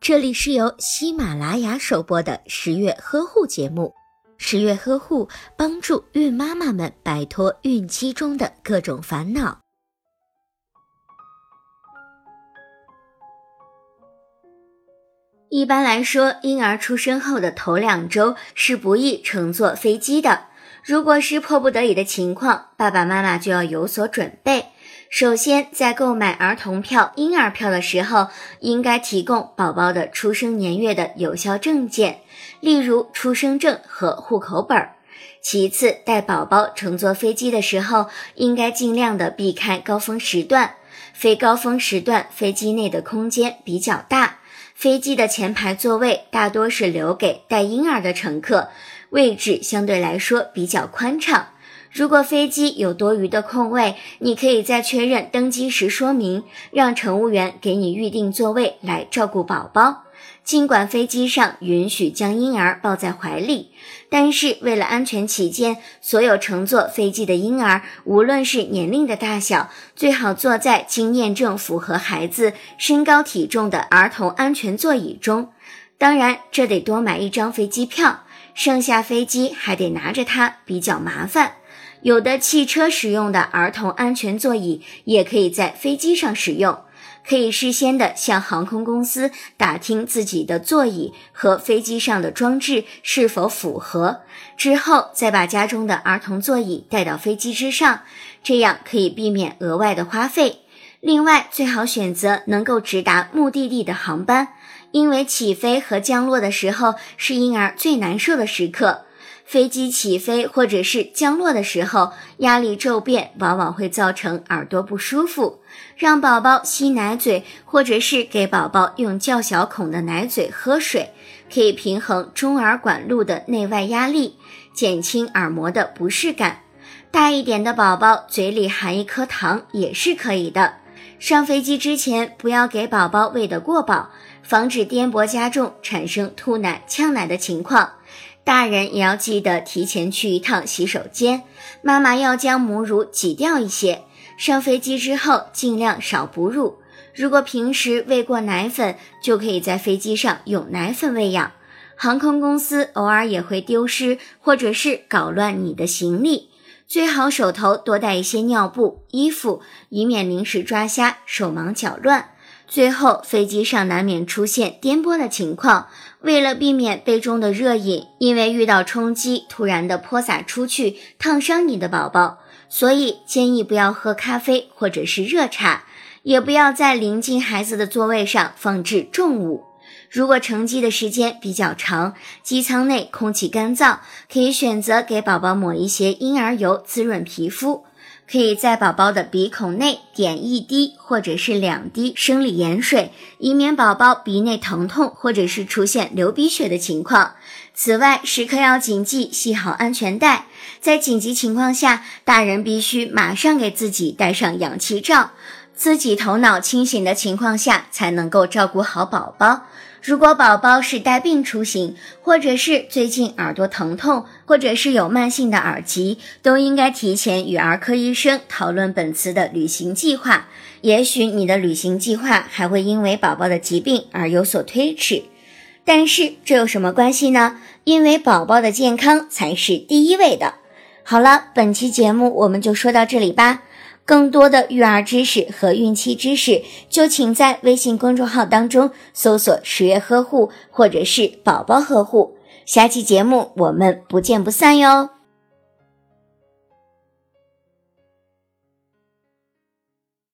这里是由喜马拉雅首播的十月呵护节目。十月呵护帮助孕妈妈们摆脱孕期中的各种烦恼。一般来说，婴儿出生后的头两周是不宜乘坐飞机的。如果是迫不得已的情况，爸爸妈妈就要有所准备。首先，在购买儿童票、婴儿票的时候，应该提供宝宝的出生年月的有效证件，例如出生证和户口本儿。其次，带宝宝乘坐飞机的时候，应该尽量的避开高峰时段。非高峰时段，飞机内的空间比较大，飞机的前排座位大多是留给带婴儿的乘客，位置相对来说比较宽敞。如果飞机有多余的空位，你可以在确认登机时说明，让乘务员给你预定座位来照顾宝宝。尽管飞机上允许将婴儿抱在怀里，但是为了安全起见，所有乘坐飞机的婴儿，无论是年龄的大小，最好坐在经验证符合孩子身高体重的儿童安全座椅中。当然，这得多买一张飞机票，剩下飞机还得拿着它，比较麻烦。有的汽车使用的儿童安全座椅也可以在飞机上使用，可以事先的向航空公司打听自己的座椅和飞机上的装置是否符合，之后再把家中的儿童座椅带到飞机之上，这样可以避免额外的花费。另外，最好选择能够直达目的地的航班，因为起飞和降落的时候是婴儿最难受的时刻。飞机起飞或者是降落的时候，压力骤变往往会造成耳朵不舒服。让宝宝吸奶嘴，或者是给宝宝用较小孔的奶嘴喝水，可以平衡中耳管路的内外压力，减轻耳膜的不适感。大一点的宝宝嘴里含一颗糖也是可以的。上飞机之前不要给宝宝喂得过饱，防止颠簸加重，产生吐奶、呛奶的情况。大人也要记得提前去一趟洗手间，妈妈要将母乳挤掉一些。上飞机之后尽量少哺乳，如果平时喂过奶粉，就可以在飞机上用奶粉喂养。航空公司偶尔也会丢失或者是搞乱你的行李，最好手头多带一些尿布、衣服，以免临时抓瞎、手忙脚乱。最后，飞机上难免出现颠簸的情况，为了避免杯中的热饮因为遇到冲击突然的泼洒出去，烫伤你的宝宝，所以建议不要喝咖啡或者是热茶，也不要在临近孩子的座位上放置重物。如果乘机的时间比较长，机舱内空气干燥，可以选择给宝宝抹一些婴儿油滋润皮肤。可以在宝宝的鼻孔内点一滴或者是两滴生理盐水，以免宝宝鼻内疼痛或者是出现流鼻血的情况。此外，时刻要谨记系好安全带。在紧急情况下，大人必须马上给自己戴上氧气罩，自己头脑清醒的情况下才能够照顾好宝宝。如果宝宝是带病出行，或者是最近耳朵疼痛，或者是有慢性的耳疾，都应该提前与儿科医生讨论本次的旅行计划。也许你的旅行计划还会因为宝宝的疾病而有所推迟，但是这有什么关系呢？因为宝宝的健康才是第一位的。好了，本期节目我们就说到这里吧。更多的育儿知识和孕期知识，就请在微信公众号当中搜索“十月呵护”或者是“宝宝呵护”。下期节目我们不见不散哟。